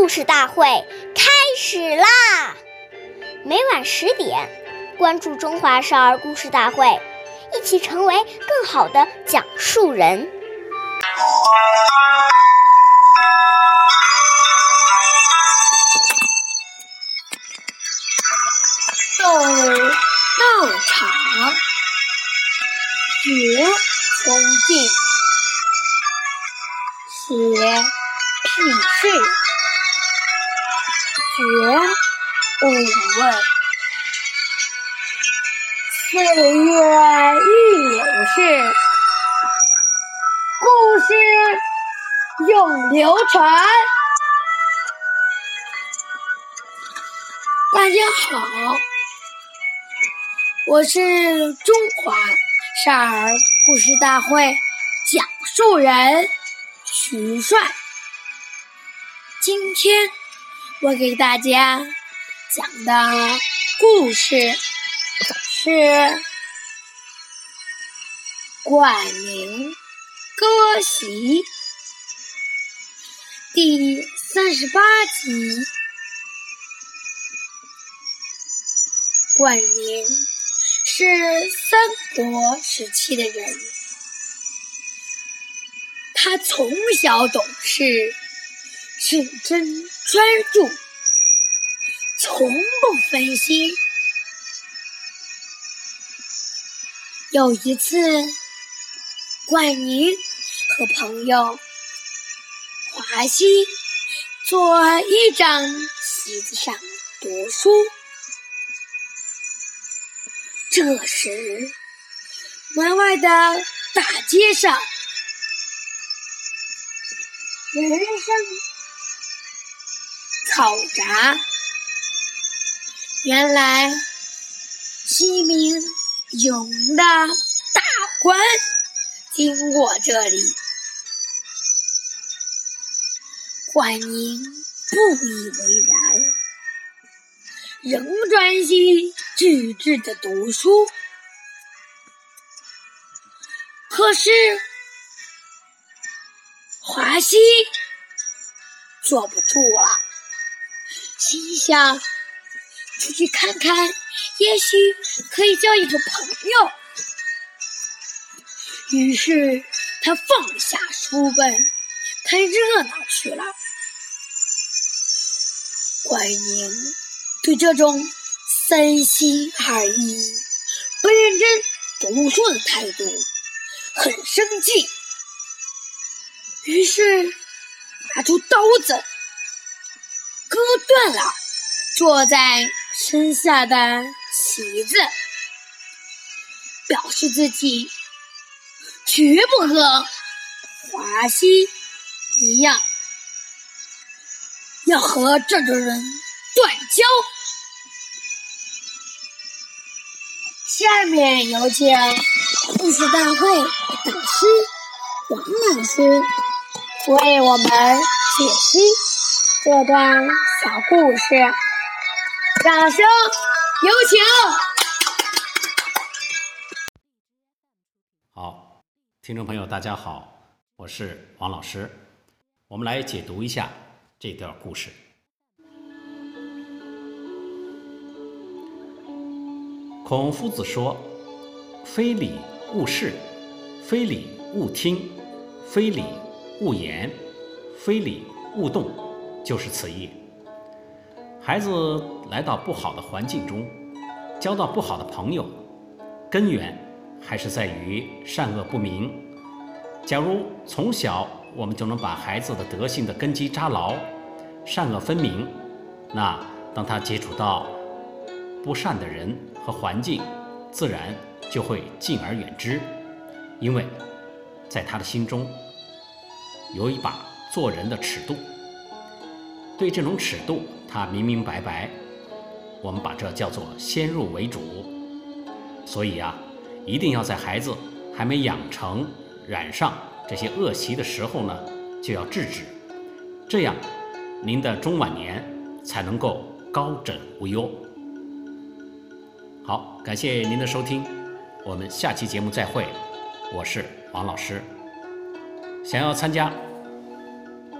故事大会开始啦！每晚十点，关注《中华少儿故事大会》，一起成为更好的讲述人。斗道场，绝从进，写屁事，绝无问。岁月易流逝，故事永流传。大家好，我是中华少儿故事大会讲述人徐帅。今天我给大家讲的故事是《冠名歌席》第三十八集。冠宁是三国时期的人，他从小懂事，认真专注，从不分心。有一次，冠宁和朋友华西坐一张席子上读书。这时，门外的大街上，人声嘈杂。原来，一名勇的大官经过这里，冠宁不以为然。仍专心致志的读书，可是华西坐不住了，心想出去看看，也许可以交一个朋友。于是他放下书本，看热闹去了。怪宁。对这种三心二意、不认真读书的态度很生气，于是拿出刀子割断了坐在身下的席子，表示自己绝不和华西一样，要和这种人。断交。下面有请故事大会导师王老师为我们解析这段小故事，掌声有请。好，听众朋友，大家好，我是王老师，我们来解读一下这段故事。孔夫子说：“非礼勿视，非礼勿听，非礼勿言，非礼勿动，就是此意。孩子来到不好的环境中，交到不好的朋友，根源还是在于善恶不明。假如从小我们就能把孩子的德性的根基扎牢，善恶分明，那当他接触到不善的人，和环境，自然就会敬而远之，因为在他的心中有一把做人的尺度，对这种尺度他明明白白。我们把这叫做先入为主。所以啊，一定要在孩子还没养成染上这些恶习的时候呢，就要制止，这样您的中晚年才能够高枕无忧。好，感谢您的收听，我们下期节目再会。我是王老师。想要参加